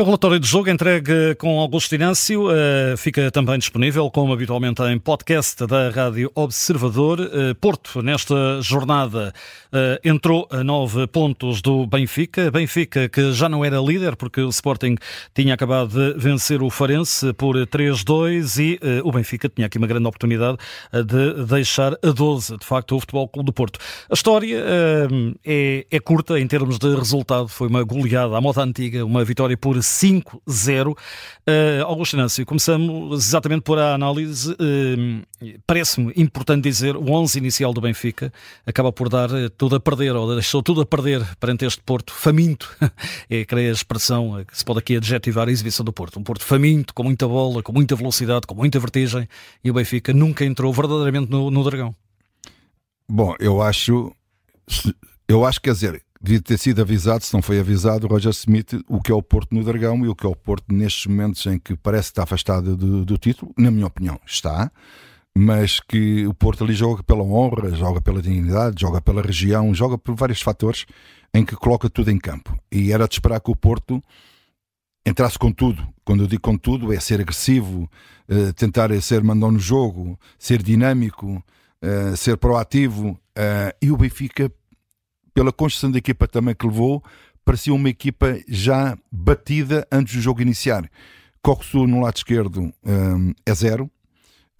O relatório de jogo entregue com Augusto Inácio uh, fica também disponível, como habitualmente, em podcast da Rádio Observador. Uh, Porto, nesta jornada, uh, entrou a nove pontos do Benfica. Benfica, que já não era líder, porque o Sporting tinha acabado de vencer o Farense por 3-2 e o Benfica tinha aqui uma grande oportunidade de deixar a 12, de facto, o Futebol Clube do Porto. A história é, é curta em termos de resultado. Foi uma goleada à moda antiga, uma vitória por 5-0. Uh, Augusto Inácio, começamos exatamente por a análise. Uh, Parece-me importante dizer, o 11 inicial do Benfica acaba por dar eh, tudo a perder, ou deixou tudo a perder perante este Porto faminto. é, creio, a expressão eh, que se pode aqui adjetivar a exibição do Porto. Um Porto faminto, com muita bola, com muita velocidade, com muita vertigem, e o Benfica nunca entrou verdadeiramente no, no Dragão. Bom, eu acho, eu acho, quer dizer, devia ter sido avisado, se não foi avisado, Roger Smith, o que é o Porto no Dragão e o que é o Porto nestes momentos em que parece estar afastado do, do título, na minha opinião, está, mas que o Porto ali joga pela honra, joga pela dignidade, joga pela região, joga por vários fatores em que coloca tudo em campo. E era de esperar que o Porto entrasse com tudo. Quando eu digo com tudo, é ser agressivo, eh, tentar ser mandão no jogo, ser dinâmico, eh, ser proativo. Eh, e o Benfica pela construção da equipa também que levou, parecia uma equipa já batida antes do jogo iniciar. Coxu no lado esquerdo um, é zero.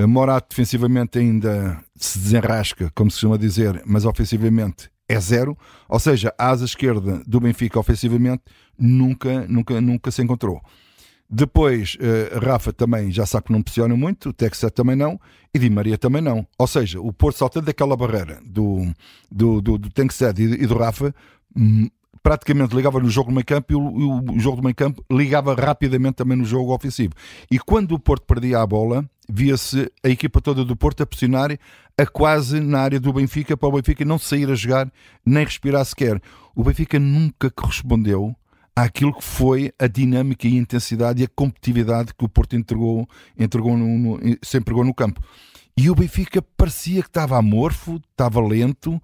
Morato defensivamente ainda se desenrasca, como se costuma dizer, mas ofensivamente é zero. Ou seja, a asa esquerda do Benfica ofensivamente nunca, nunca, nunca se encontrou. Depois, uh, Rafa também já sabe que não pressiona muito, o Texas também não, e Di Maria também não. Ou seja, o Porto saltando daquela barreira do, do, do, do Texas e, e do Rafa, hum, praticamente ligava no jogo do meio campo e o, o, jogo do meio campo ligava rapidamente também no jogo ofensivo. E quando o Porto perdia a bola, via-se a equipa toda do Porto a pressionar a quase na área do Benfica para o Benfica não sair a jogar nem respirar sequer. O Benfica nunca correspondeu àquilo que foi a dinâmica e a intensidade e a competitividade que o Porto entregou, entregou no, no, se no campo. E o Benfica parecia que estava amorfo, estava lento,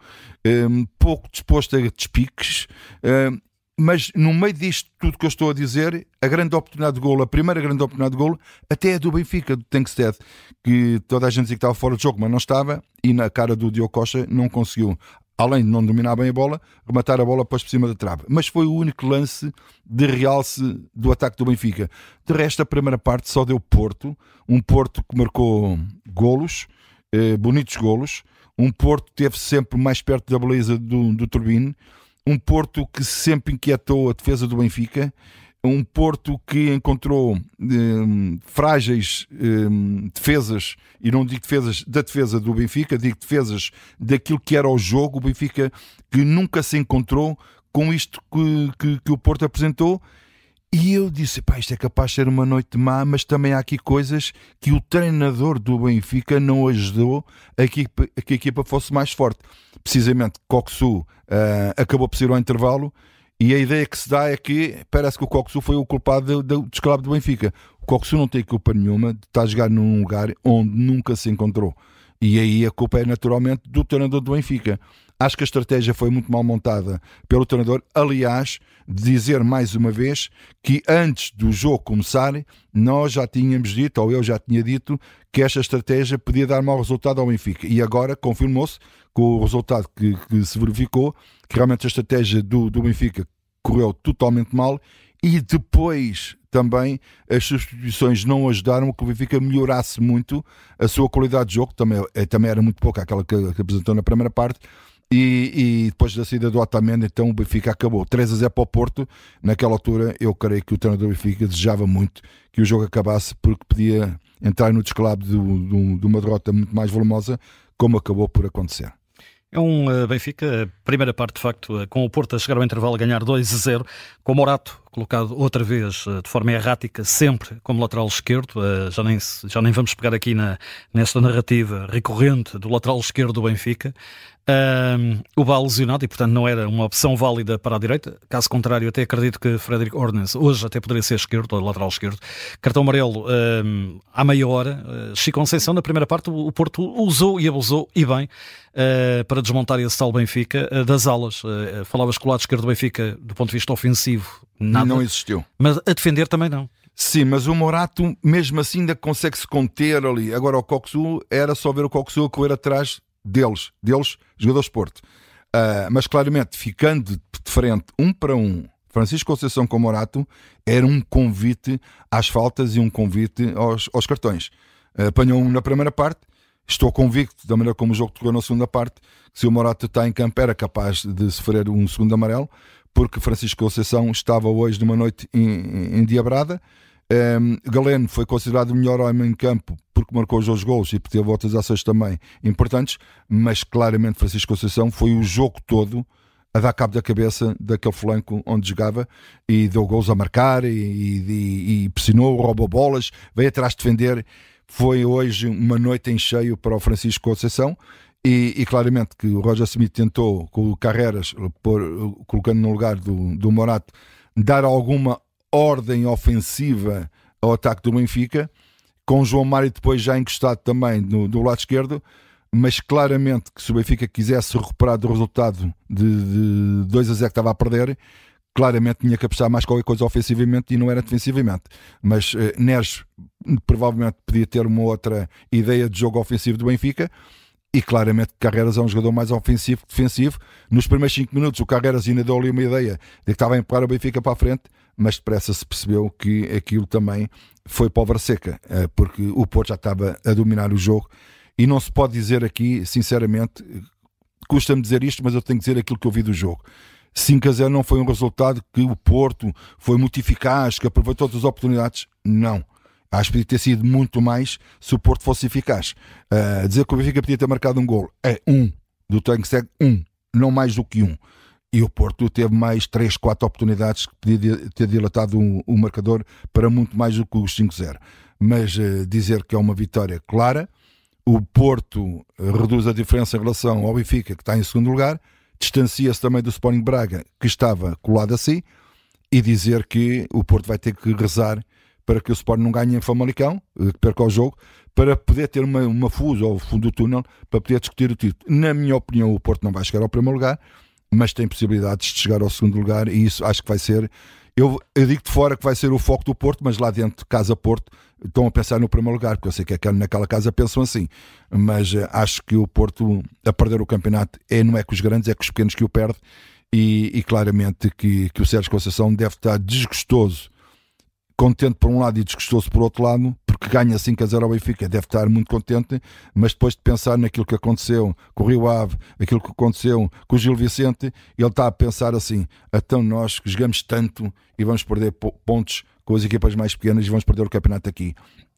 um, pouco disposto a despiques, um, mas no meio disto tudo que eu estou a dizer, a grande oportunidade de golo, a primeira grande oportunidade de golo, até é do Benfica, do Tankstead, que toda a gente dizia que estava fora de jogo, mas não estava, e na cara do Diogo Costa não conseguiu além de não dominar bem a bola, rematar a bola depois por cima da trave. Mas foi o único lance de realce do ataque do Benfica. De resto, a primeira parte só deu Porto, um Porto que marcou golos, eh, bonitos golos, um Porto que esteve sempre mais perto da beleza do, do Turbine, um Porto que sempre inquietou a defesa do Benfica um Porto que encontrou um, frágeis um, defesas, e não digo defesas da defesa do Benfica, digo defesas daquilo que era o jogo, o Benfica que nunca se encontrou com isto que, que, que o Porto apresentou. E eu disse: pá, isto é capaz de ser uma noite má, mas também há aqui coisas que o treinador do Benfica não ajudou a que, a que a equipa fosse mais forte. Precisamente, Coxu uh, acabou por ser ao intervalo e a ideia que se dá é que parece que o Coxu foi o culpado do, do descalabro do Benfica. O Coxu não tem culpa nenhuma de estar a jogar num lugar onde nunca se encontrou. E aí a culpa é naturalmente do treinador do Benfica. Acho que a estratégia foi muito mal montada pelo treinador. Aliás, dizer mais uma vez que antes do jogo começar, nós já tínhamos dito, ou eu já tinha dito, que esta estratégia podia dar mau resultado ao Benfica. E agora confirmou-se com o resultado que, que, se verificou, que realmente a estratégia do, do Benfica correu totalmente mal e depois também as substituições não ajudaram que o Benfica melhorasse muito a sua qualidade de jogo, também, eh, também era muito pouca aquela que, que apresentou na primeira parte, e, e, depois da saída do Otamendi, então o Benfica acabou 3 a 0 para o Porto. Naquela altura, eu creio que o treinador do Benfica desejava muito que o jogo acabasse, porque podia entrar no descalabro de, de uma derrota muito mais volumosa, como acabou por acontecer. É um uh, Benfica, primeira parte de facto, uh, com o Porto a chegar ao intervalo a ganhar 2 a 0, com o Morato colocado outra vez uh, de forma errática, sempre como lateral esquerdo. Já nem, já nem vamos pegar aqui na, nesta narrativa recorrente do lateral esquerdo do Benfica. Um, o Bal lesionado e, portanto, não era uma opção válida para a direita. Caso contrário, até acredito que Frederic Ordens hoje até poderia ser esquerdo, ou lateral esquerdo. Cartão amarelo um, à meia hora. Uh, Chico Conceição, na primeira parte, o Porto usou e abusou, e bem, uh, para desmontar esse tal Benfica uh, das alas. falavas que o lado esquerdo do Benfica, do ponto de vista ofensivo, Nada. Não existiu. Mas a defender também não. Sim, mas o Morato, mesmo assim, ainda consegue se conter ali. Agora, o Coxu era só ver o Coxu correr atrás deles, deles, jogadores de Porto. Uh, mas claramente, ficando de frente, um para um, Francisco Conceição com Morato, era um convite às faltas e um convite aos, aos cartões. Uh, apanhou um na primeira parte, estou convicto, da maneira como o jogo tocou na segunda parte, que se o Morato está em campo era capaz de sofrer um segundo amarelo, porque Francisco Conceição estava hoje numa noite endiabrada. Um, Galeno foi considerado o melhor homem em campo porque marcou os dois gols e teve outras ações também importantes, mas claramente Francisco Conceição foi o jogo todo a dar cabo da cabeça daquele flanco onde jogava e deu gols a marcar e, e, e pressionou, roubou bolas, veio atrás defender. Foi hoje uma noite em cheio para o Francisco Conceição. E, e, claramente que o Roger Smith tentou, com o Carreras, por, colocando no lugar do, do Morato, dar alguma ordem ofensiva ao ataque do Benfica, com João Mário depois já encostado também no, do lado esquerdo, mas claramente que se o Benfica quisesse recuperar do resultado de, de 2 a 0 que estava a perder, claramente tinha que apostar mais qualquer coisa ofensivamente e não era defensivamente. Mas eh, Neres provavelmente podia ter uma outra ideia de jogo ofensivo do Benfica e claramente Carreras é um jogador mais ofensivo que defensivo. Nos primeiros 5 minutos o Carreras ainda deu ali uma ideia de que estava a empurrar o Benfica para a frente, mas depressa se percebeu que aquilo também foi pólvora seca, eh, porque o Porto já estava a dominar o jogo e não se pode dizer aqui, sinceramente, custa-me dizer isto, mas eu tenho que dizer aquilo que eu vi do jogo. 5 a 0 não foi um resultado que o Porto foi muito eficaz, que aproveitou todas as oportunidades. Não Acho que podia ter sido muito mais se o Porto fosse eficaz. Uh, dizer que o Benfica podia ter marcado um gol é um, do tanque segue um, não mais do que um. E o Porto teve mais 3, 4 oportunidades que podia ter dilatado o, o marcador para muito mais do que os 5-0. Mas uh, dizer que é uma vitória clara, o Porto reduz a diferença em relação ao Benfica, que está em segundo lugar, distancia-se também do Sporting Braga, que estava colado a si, e dizer que o Porto vai ter que rezar para que o Sport não ganhe em Famalicão, eh, que perca o jogo, para poder ter uma, uma fusa ao fundo do túnel, para poder discutir o título. Na minha opinião, o Porto não vai chegar ao primeiro lugar, mas tem possibilidades de chegar ao segundo lugar e isso acho que vai ser. Eu, eu digo de fora que vai ser o foco do Porto, mas lá dentro, Casa Porto, estão a pensar no primeiro lugar, porque eu sei que é que naquela casa pensam assim. Mas uh, acho que o Porto, a perder o campeonato, é, não é com os grandes, é com os pequenos que o perde. E, e claramente que, que o Sérgio Conceição deve estar desgostoso contente por um lado e desgostoso por outro lado, porque ganha 5 a 0 ao Benfica, deve estar muito contente, mas depois de pensar naquilo que aconteceu com o Rio Ave, aquilo que aconteceu com o Gil Vicente, ele está a pensar assim: então nós que jogamos tanto e vamos perder pontos com as equipas mais pequenas e vamos perder o campeonato aqui.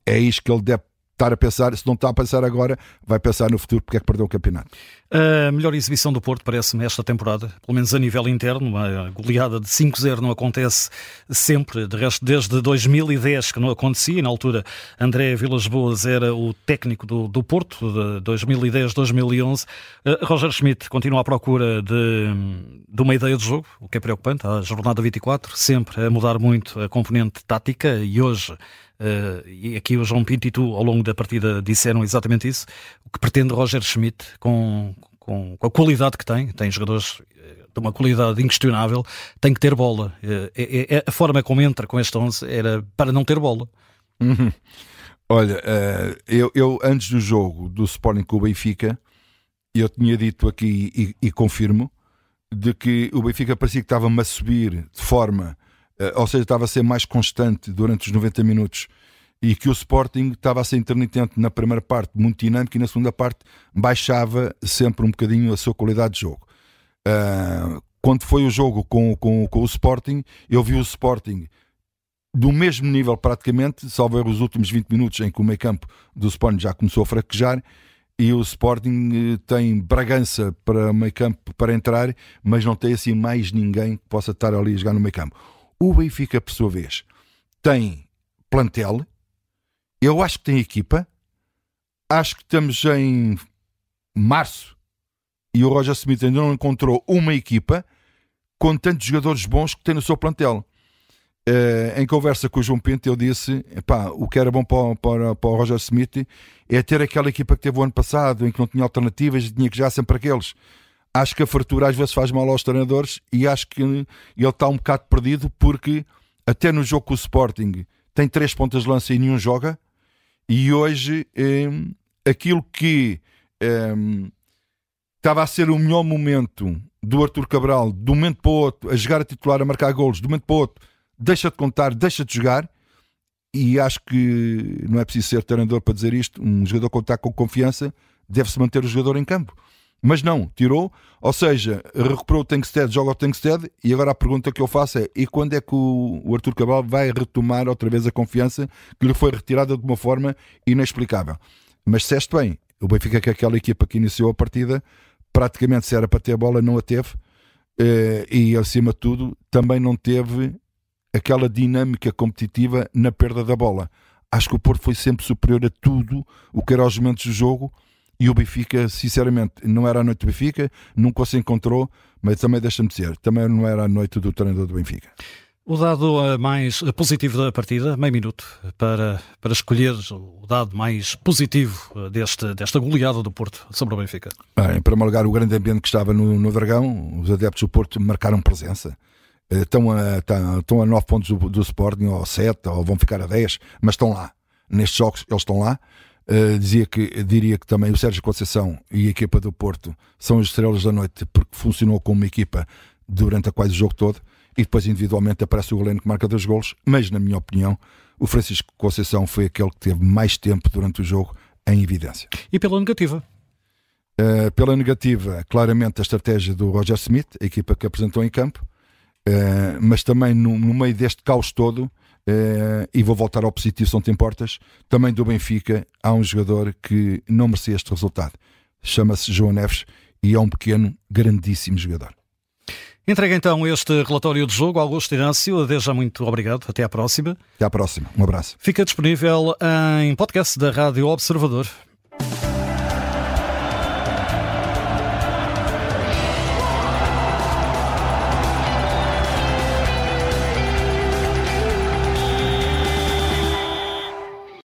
É isto que ele deve estar a pensar, se não está a pensar agora, vai pensar no futuro porque é que perdeu o campeonato. A melhor exibição do Porto parece-me esta temporada, pelo menos a nível interno, uma goleada de 5-0 não acontece sempre, de resto desde 2010 que não acontecia, na altura André Vilas Boas era o técnico do, do Porto, de 2010-2011. Uh, Roger Schmidt continua à procura de, de uma ideia de jogo, o que é preocupante, a jornada 24, sempre a mudar muito a componente tática e hoje e aqui o João Pinto e tu, ao longo da partida, disseram exatamente isso. O que pretende Roger Schmidt com, com, com a qualidade que tem, tem jogadores eh, de uma qualidade inquestionável, tem que ter bola. Uh, é, é, a forma como entra com este 11 era para não ter bola. Uhum. Olha, eu, eu, antes do jogo do Sporting com o Benfica, eu tinha dito aqui e, e confirmo de que o Benfica parecia que estava-me a subir de forma eh, ou seja, estava a ser mais constante durante os 90 minutos e que o Sporting estava a ser intermitente na primeira parte, muito dinâmico, e na segunda parte baixava sempre um bocadinho a sua qualidade de jogo. Uh, quando foi o jogo com, com, com o Sporting, eu vi o Sporting do mesmo nível praticamente, salvo os últimos 20 minutos em que o meio campo do Sporting já começou a fraquejar, e o Sporting eh, tem Bragança para meio campo para entrar, mas não tem assim mais ninguém que possa estar ali a jogar no meio campo. O Benfica, por sua vez, tem plantel. Eu acho que tem equipa. Acho que estamos em março e o Roger Smith ainda não encontrou uma equipa com tantos jogadores bons que tem no seu plantel. Uh, em conversa com o João Pinto, eu disse: epá, o que era bom para, para, para o Roger Smith é ter aquela equipa que teve o ano passado, em que não tinha alternativas e tinha que já sempre aqueles acho que a fartura às vezes faz mal aos treinadores e acho que ele está um bocado perdido porque até no jogo com o Sporting tem três pontas de lança e nenhum joga. E hoje hum, aquilo que hum, estava a ser o melhor momento do Arthur Cabral de um momento para o outro, a jogar a titular, a marcar golos, de um momento para o outro, deixa de contar, deixa de jogar. E acho que não é preciso ser treinador para dizer isto, um jogador está com confiança deve-se manter o jogador em campo mas não, tirou, ou seja, recuperou o Tankstead, joga o Tankstead, e agora a pergunta que eu faço é: e quando é que o, o Arthur Cabral vai retomar outra vez a confiança que lhe foi retirada de uma forma inexplicável? Mas disseste bem, o Benfica, que aquela equipa que iniciou a partida, praticamente se era para ter a bola, não a teve, eh, e acima de tudo, também não teve aquela dinâmica competitiva na perda da bola. Acho que o Porto foi sempre superior a tudo o que era os momentos do jogo e o Benfica, sinceramente, não era a noite do Benfica, nunca se encontrou, mas também deixa-me dizer, também não era a noite do treinador do Benfica. O dado eh, mais positivo da partida, meio minuto, para, para escolher o dado mais positivo eh, deste, desta goleada do Porto sobre o Benfica. Bem, em primeiro lugar, o grande ambiente que estava no, no Dragão, os adeptos do Porto marcaram presença. Eh, estão a, estão a 9 pontos do, do Sporting, ou 7, ou vão ficar a 10, mas estão lá. Nestes jogos, eles estão lá. Uh, dizia que, diria que também o Sérgio Conceição e a equipa do Porto são as estrelas da noite porque funcionou como uma equipa durante a quase o jogo todo e depois individualmente aparece o Galeno que marca dois golos, mas na minha opinião o Francisco Conceição foi aquele que teve mais tempo durante o jogo em evidência. E pela negativa? Uh, pela negativa, claramente a estratégia do Roger Smith, a equipa que apresentou em campo, uh, mas também no, no meio deste caos todo, Uh, e vou voltar ao positivo, se não te importas. Também do Benfica há um jogador que não merecia este resultado. Chama-se João Neves e é um pequeno, grandíssimo jogador. Entrega então este relatório de jogo, Augusto Inácio. Desde já muito obrigado. Até à próxima. Até à próxima. Um abraço. Fica disponível em podcast da Rádio Observador.